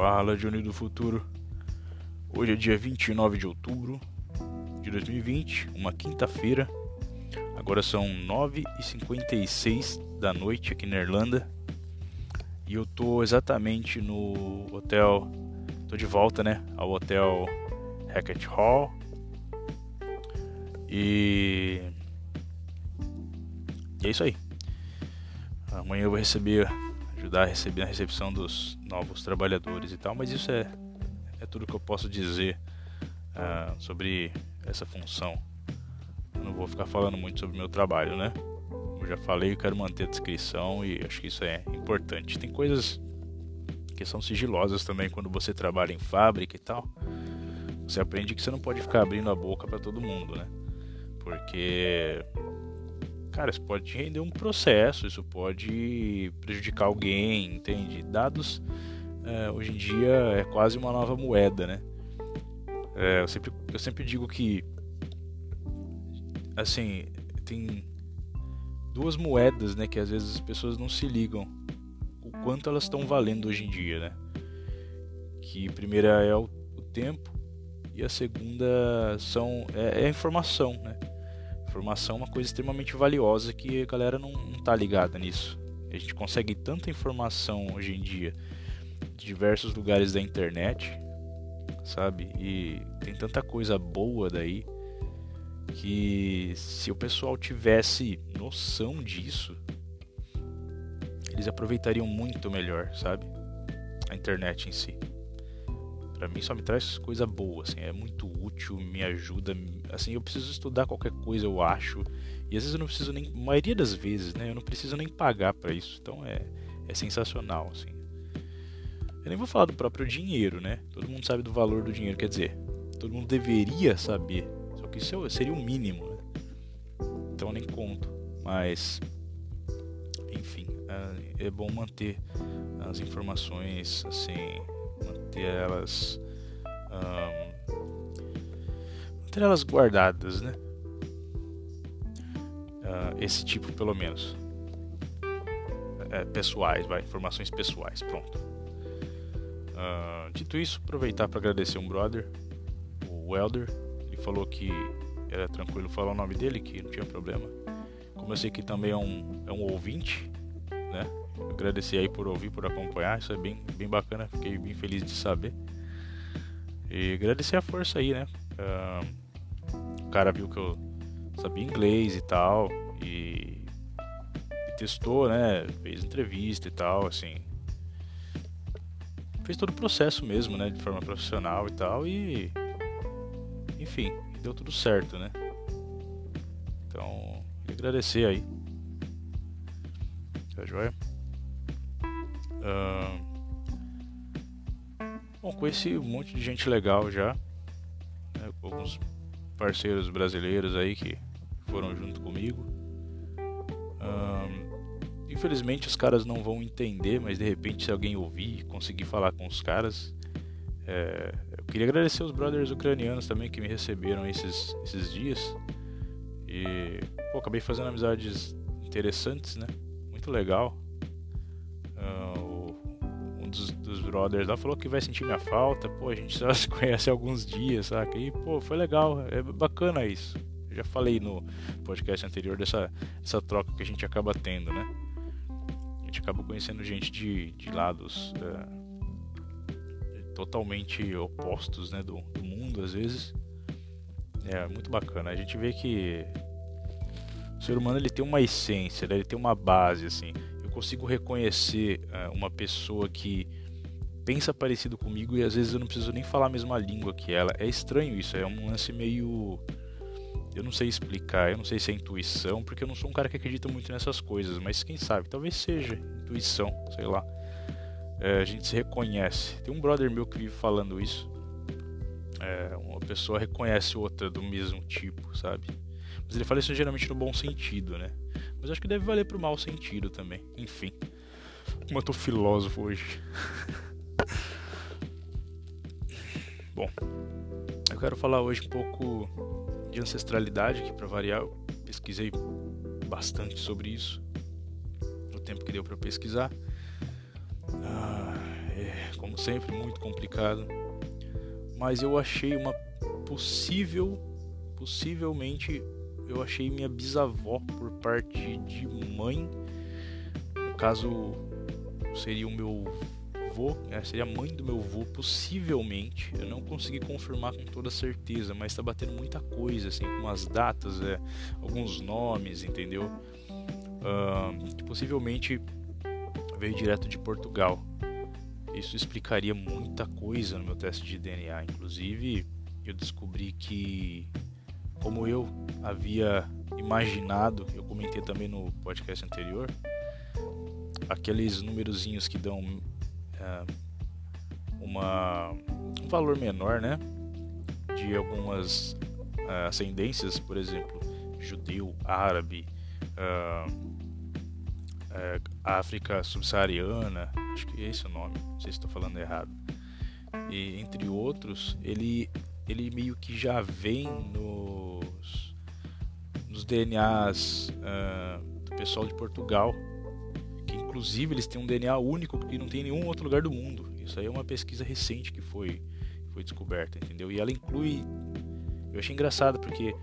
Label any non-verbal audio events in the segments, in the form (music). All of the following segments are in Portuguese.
Fala, Johnny do Futuro. Hoje é dia 29 de outubro de 2020, uma quinta-feira. Agora são 9h56 da noite aqui na Irlanda. E eu tô exatamente no hotel. Tô de volta, né? Ao hotel Hackett Hall. E. E é isso aí. Amanhã eu vou receber ajudar a receber a recepção dos novos trabalhadores e tal, mas isso é, é tudo que eu posso dizer uh, sobre essa função. Eu não vou ficar falando muito sobre o meu trabalho, né? Como já falei, eu quero manter a descrição e acho que isso é importante. Tem coisas que são sigilosas também quando você trabalha em fábrica e tal. Você aprende que você não pode ficar abrindo a boca para todo mundo, né? Porque cara, isso pode render um processo, isso pode prejudicar alguém, entende? Dados é, hoje em dia é quase uma nova moeda, né? É, eu, sempre, eu sempre digo que assim tem duas moedas, né, que às vezes as pessoas não se ligam o quanto elas estão valendo hoje em dia, né? Que a primeira é o, o tempo e a segunda são é, é a informação, né? Informação é uma coisa extremamente valiosa que a galera não, não tá ligada nisso. A gente consegue tanta informação hoje em dia de diversos lugares da internet, sabe? E tem tanta coisa boa daí que se o pessoal tivesse noção disso, eles aproveitariam muito melhor, sabe? A internet em si para mim só me traz coisa boa, assim, é muito útil, me ajuda, assim, eu preciso estudar qualquer coisa, eu acho, e às vezes eu não preciso nem, maioria das vezes, né, eu não preciso nem pagar para isso, então é, é sensacional, assim. Eu nem vou falar do próprio dinheiro, né, todo mundo sabe do valor do dinheiro, quer dizer, todo mundo deveria saber, só que isso é seria o mínimo, né, então nem conto, mas, enfim, é, é bom manter as informações, assim, manter elas um, manter elas guardadas, né? Uh, esse tipo, pelo menos, é, pessoais, vai, informações pessoais, pronto. Uh, dito isso, aproveitar para agradecer um brother, o Welder, ele falou que era tranquilo falar o nome dele, que não tinha problema. Como eu sei que também é um, é um ouvinte, né? Agradecer aí por ouvir, por acompanhar, isso é bem, bem bacana, fiquei bem feliz de saber. E agradecer a força aí, né? Uh, o cara viu que eu sabia inglês e tal, e, e testou, né? Fez entrevista e tal, assim. Fez todo o processo mesmo, né? De forma profissional e tal, e. Enfim, deu tudo certo, né? Então, agradecer aí. Tá joia? Uh... Bom, conheci um monte de gente legal já. Né, alguns parceiros brasileiros aí que foram junto comigo. Uh... Infelizmente os caras não vão entender, mas de repente se alguém ouvir e conseguir falar com os caras. É... Eu queria agradecer os brothers ucranianos também que me receberam esses, esses dias. E pô, acabei fazendo amizades interessantes, né? Muito legal. Uh, dos, brothers lá falou que vai sentir minha falta, pô, a gente só (laughs) se conhece há alguns dias, saca? E, pô, foi legal, é bacana isso. Eu já falei no podcast anterior dessa, dessa troca que a gente acaba tendo, né? A gente acaba conhecendo gente de, de lados é, totalmente opostos, né, do, do mundo, às vezes. É muito bacana. A gente vê que o ser humano ele tem uma essência, né? ele tem uma base, assim consigo reconhecer uh, uma pessoa que pensa parecido comigo e às vezes eu não preciso nem falar a mesma língua que ela. É estranho isso, é um lance meio. Eu não sei explicar, eu não sei se é intuição, porque eu não sou um cara que acredita muito nessas coisas, mas quem sabe, talvez seja intuição, sei lá. É, a gente se reconhece. Tem um brother meu que vive falando isso. É, uma pessoa reconhece outra do mesmo tipo, sabe? Mas ele fala isso geralmente no bom sentido, né? Mas acho que deve valer pro mau sentido também. Enfim. Como eu tô filósofo hoje. (laughs) Bom, eu quero falar hoje um pouco de ancestralidade, que para variar eu pesquisei bastante sobre isso no tempo que deu para pesquisar. Ah, é, como sempre, muito complicado. Mas eu achei uma possível, possivelmente, eu achei minha bisavó por parte de mãe. No caso, seria o meu avô, é, seria a mãe do meu avô, possivelmente. Eu não consegui confirmar com toda certeza, mas está batendo muita coisa, assim, com umas datas, é, alguns nomes, entendeu? Uh, que possivelmente veio direto de Portugal. Isso explicaria muita coisa no meu teste de DNA. Inclusive, eu descobri que, como eu havia imaginado, eu comentei também no podcast anterior, aqueles númerozinhos que dão uma, um valor menor, né? De algumas uh, ascendências, por exemplo, judeu, árabe, uh, uh, África subsaariana, acho que é esse o nome, não sei se estou falando errado. E entre outros, ele ele meio que já vem nos, nos DNAs do pessoal de Portugal inclusive eles têm um DNA único que não tem em nenhum outro lugar do mundo. Isso aí é uma pesquisa recente que foi, foi descoberta, entendeu? E ela inclui. Eu achei engraçado porque.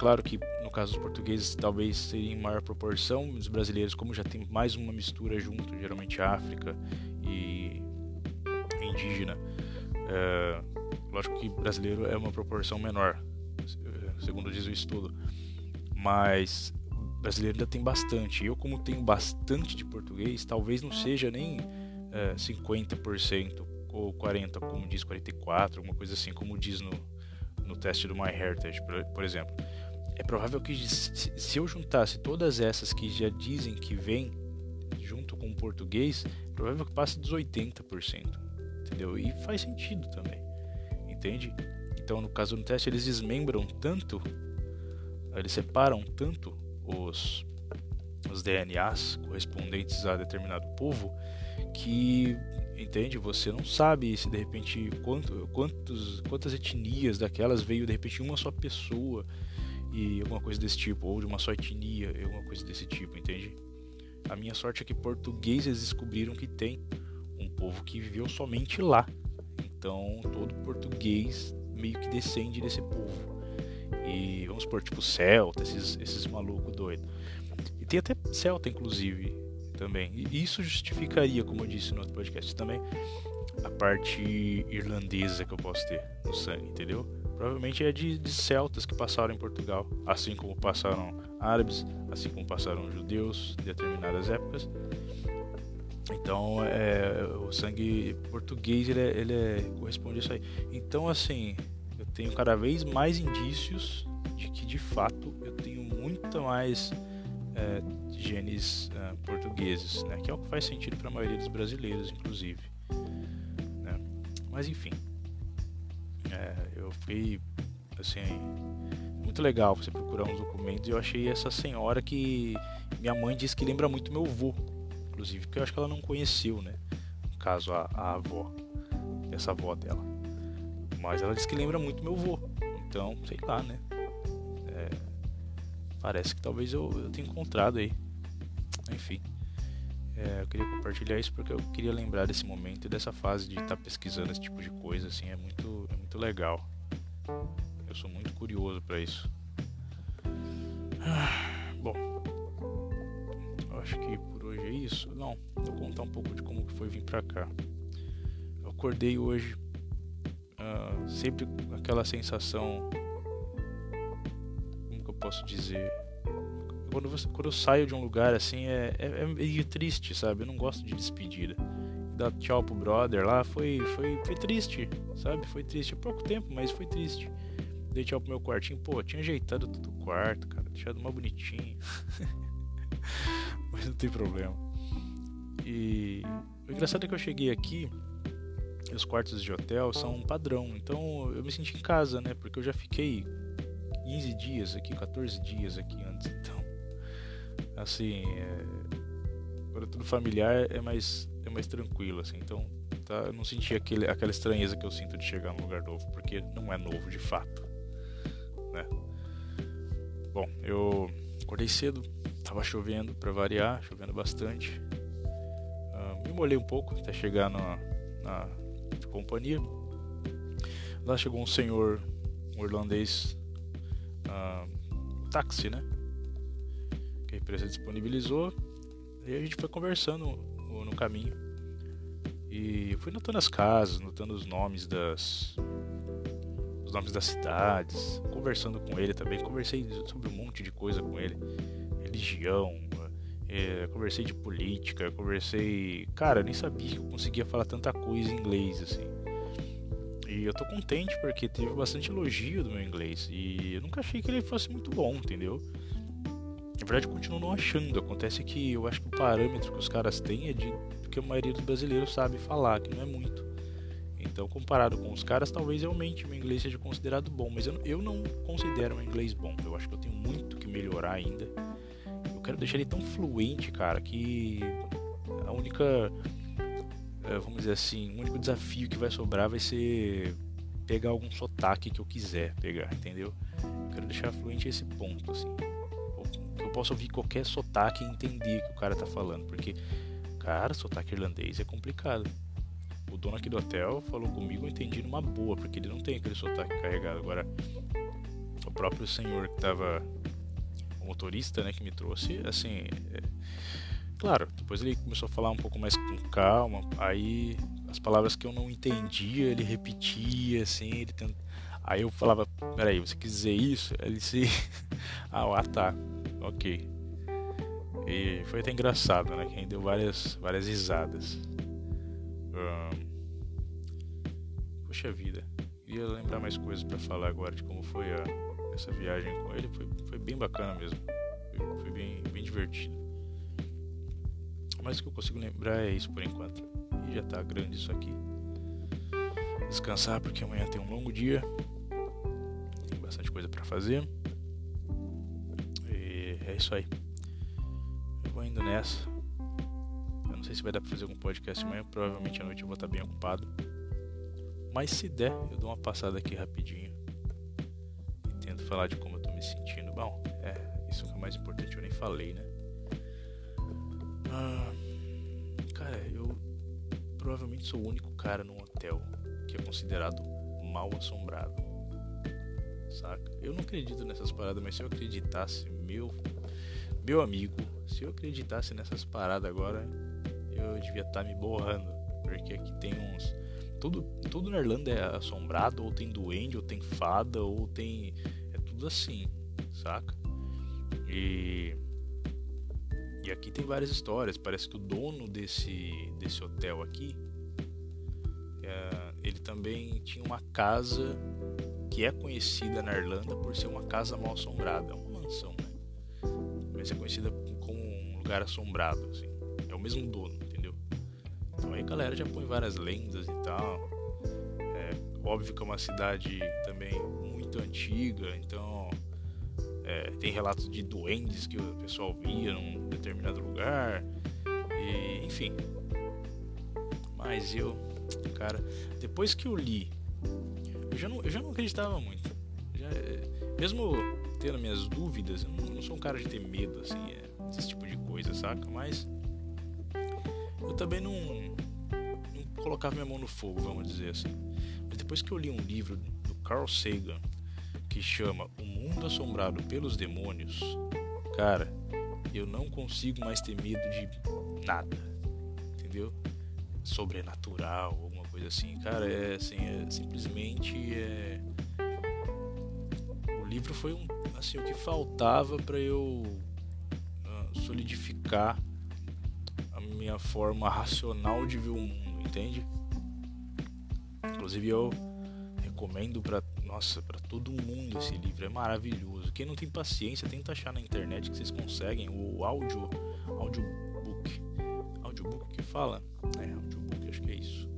claro que no caso dos portugueses talvez seria em maior proporção, os brasileiros, como já tem mais uma mistura junto, geralmente África e indígena. É, lógico que brasileiro é uma proporção menor, segundo diz o estudo. Mas brasileiro ainda tem bastante. Eu, como tenho bastante de português, talvez não seja nem é, 50% ou 40%, como diz 44%, alguma coisa assim, como diz no, no teste do MyHeritage, por, por exemplo. É provável que se eu juntasse todas essas que já dizem que vêm junto com o português, é provável que passe dos 80%, entendeu? E faz sentido também, entende? Então, no caso do teste, eles desmembram tanto, eles separam tanto os, os DNAs correspondentes a determinado povo que entende? Você não sabe se de repente quanto, quantos, quantas etnias daquelas veio de repente uma só pessoa e alguma coisa desse tipo ou de uma só etnia alguma coisa desse tipo entende? A minha sorte é que portugueses descobriram que tem um povo que viveu somente lá. Então todo português meio que descende desse povo e vamos por tipo Celta, esses, esses malucos doidos. E tem até Celta, inclusive, também. E isso justificaria, como eu disse no outro podcast também, a parte irlandesa que eu posso ter no sangue, entendeu? Provavelmente é de, de celtas que passaram em Portugal, assim como passaram árabes, assim como passaram judeus em determinadas épocas. Então, é, o sangue português ele, é, ele é, corresponde a isso aí. Então, assim, tenho cada vez mais indícios de que de fato eu tenho muito mais é, genes é, portugueses, né? que é o que faz sentido para a maioria dos brasileiros, inclusive. Né? Mas enfim, é, eu fiquei assim muito legal você procurar uns documentos e eu achei essa senhora que minha mãe disse que lembra muito meu avô, inclusive, porque eu acho que ela não conheceu, né? No caso, a, a avó, essa avó dela. Mas ela disse que lembra muito meu avô. Então, sei lá, né? É, parece que talvez eu, eu tenha encontrado aí. Enfim. É, eu queria compartilhar isso porque eu queria lembrar desse momento e dessa fase de estar tá pesquisando esse tipo de coisa, assim, é muito, é muito legal. Eu sou muito curioso para isso. (sighs) Bom, eu acho que por hoje é isso. Não, vou contar um pouco de como foi vir pra cá. Eu acordei hoje uh, sempre aquela sensação. Como que eu posso dizer? Quando, você, quando eu saio de um lugar assim, é, é, é meio triste, sabe? Eu não gosto de despedida. Dar tchau pro brother lá foi, foi, foi triste, sabe? Foi triste. Há pouco tempo, mas foi triste. Dei tchau pro meu quartinho. Pô, tinha ajeitado todo o quarto, cara. Deixado mais bonitinho. (laughs) mas não tem problema. E o engraçado é que eu cheguei aqui os quartos de hotel são um padrão. Então eu me senti em casa, né? Porque eu já fiquei 15 dias aqui, 14 dias aqui antes. (laughs) Então, assim, é... é tudo familiar é mais, é mais tranquilo, assim. Então, tá, eu não senti aquele, aquela estranheza que eu sinto de chegar num lugar novo, porque não é novo de fato, né? Bom, eu acordei cedo, tava chovendo para variar, chovendo bastante demolei um pouco até chegar na companhia. Lá chegou um senhor, um irlandês, uh, táxi, né? Que a empresa disponibilizou. E a gente foi conversando no, no caminho. E fui notando as casas, notando os nomes das. Os nomes das cidades, conversando com ele também. Conversei sobre um monte de coisa com ele. Religião, é, conversei de política, conversei. Cara, nem sabia que eu conseguia falar tanta coisa em inglês, assim. E eu tô contente porque teve bastante elogio do meu inglês. E eu nunca achei que ele fosse muito bom, entendeu? Na verdade, eu continuo não achando. Acontece que eu acho que o parâmetro que os caras têm é de que a maioria dos brasileiros sabe falar, que não é muito. Então, comparado com os caras, talvez realmente meu inglês seja considerado bom, mas eu, eu não considero meu inglês bom. Eu acho que eu tenho muito que melhorar ainda quero deixar ele tão fluente, cara, que a única, é, vamos dizer assim, o único desafio que vai sobrar vai ser pegar algum sotaque que eu quiser pegar, entendeu? Eu quero deixar fluente esse ponto, assim. Eu possa ouvir qualquer sotaque e entender o que o cara tá falando, porque, cara, sotaque irlandês é complicado. O dono aqui do hotel falou comigo, eu entendi numa boa, porque ele não tem aquele sotaque carregado. Agora, o próprio senhor que tava motorista, né, que me trouxe, assim, é... claro, depois ele começou a falar um pouco mais com calma, aí as palavras que eu não entendia, ele repetia, assim, ele tent... aí eu falava, peraí, você quis dizer isso? Ele se, (laughs) ah, tá, ok, e foi até engraçado, né, que deu várias, várias risadas. Um... Puxa vida, queria lembrar mais coisas para falar agora de como foi a essa viagem com ele foi, foi bem bacana mesmo. Foi, foi bem, bem divertido. Mas o que eu consigo lembrar é isso por enquanto. E já tá grande isso aqui. Descansar porque amanhã tem um longo dia. Tem bastante coisa para fazer. E é isso aí. Eu vou indo nessa. Eu não sei se vai dar pra fazer algum podcast amanhã. Provavelmente à noite eu vou estar bem ocupado. Mas se der, eu dou uma passada aqui rapidinho falar de como eu tô me sentindo. Bom, é, isso que é o mais importante, eu nem falei, né? Ah, cara, eu provavelmente sou o único cara num hotel que é considerado mal assombrado. Saca? Eu não acredito nessas paradas, mas se eu acreditasse, meu meu amigo, se eu acreditasse nessas paradas agora, eu devia estar tá me borrando, porque aqui tem uns tudo, tudo na Irlanda é assombrado, ou tem duende, ou tem fada, ou tem assim, saca? E e aqui tem várias histórias. Parece que o dono desse desse hotel aqui, é, ele também tinha uma casa que é conhecida na Irlanda por ser uma casa mal assombrada, é uma mansão, né? Mas é conhecida como um lugar assombrado, assim. É o mesmo dono, entendeu? Então aí a galera já põe várias lendas e tal. É, óbvio que é uma cidade também muito antiga, então é, tem relatos de duendes que o pessoal via num determinado lugar, e, enfim. Mas eu, cara, depois que eu li, eu já não, eu já não acreditava muito. Já, mesmo tendo minhas dúvidas, eu não, não, sou um cara de ter medo, assim, é, desse tipo de coisa, saca? Mas eu também não, não colocava minha mão no fogo, vamos dizer assim. Mas depois que eu li um livro do Carl Sagan, que chama O Mundo Assombrado pelos Demônios, cara, eu não consigo mais ter medo de nada, entendeu? Sobrenatural, alguma coisa assim, cara, é assim, é simplesmente é... o livro foi um assim o que faltava para eu uh, solidificar a minha forma racional de ver o mundo, entende? Inclusive eu recomendo para nossa, para todo mundo esse livro é maravilhoso. Quem não tem paciência, tenta achar na internet que vocês conseguem o áudio, audiobook. Audiobook que fala? É, audiobook, acho que é isso.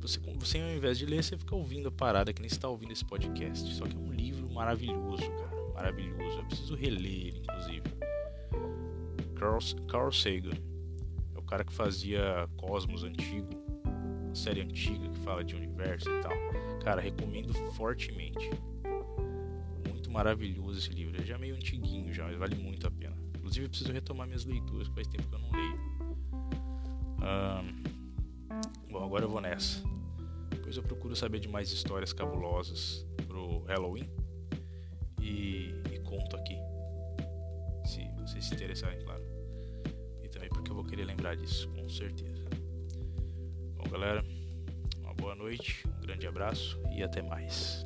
Você, você ao invés de ler, você fica ouvindo a parada que nem está ouvindo esse podcast. Só que é um livro maravilhoso, cara, maravilhoso. Eu preciso reler ele, inclusive. Carl, Carl Sagan é o cara que fazia Cosmos antigo, uma série antiga que fala de universo e tal Cara, recomendo fortemente. Muito maravilhoso esse livro. Ele já é meio antiguinho já, mas vale muito a pena. Inclusive eu preciso retomar minhas leituras, faz tempo que eu não leio. bom, agora eu vou nessa. Depois eu procuro saber de mais histórias cabulosas pro Halloween e, e conto aqui. Se vocês se interessarem, claro. E também porque eu vou querer lembrar disso, com certeza. Bom, galera, uma boa noite, grande abraço e até mais.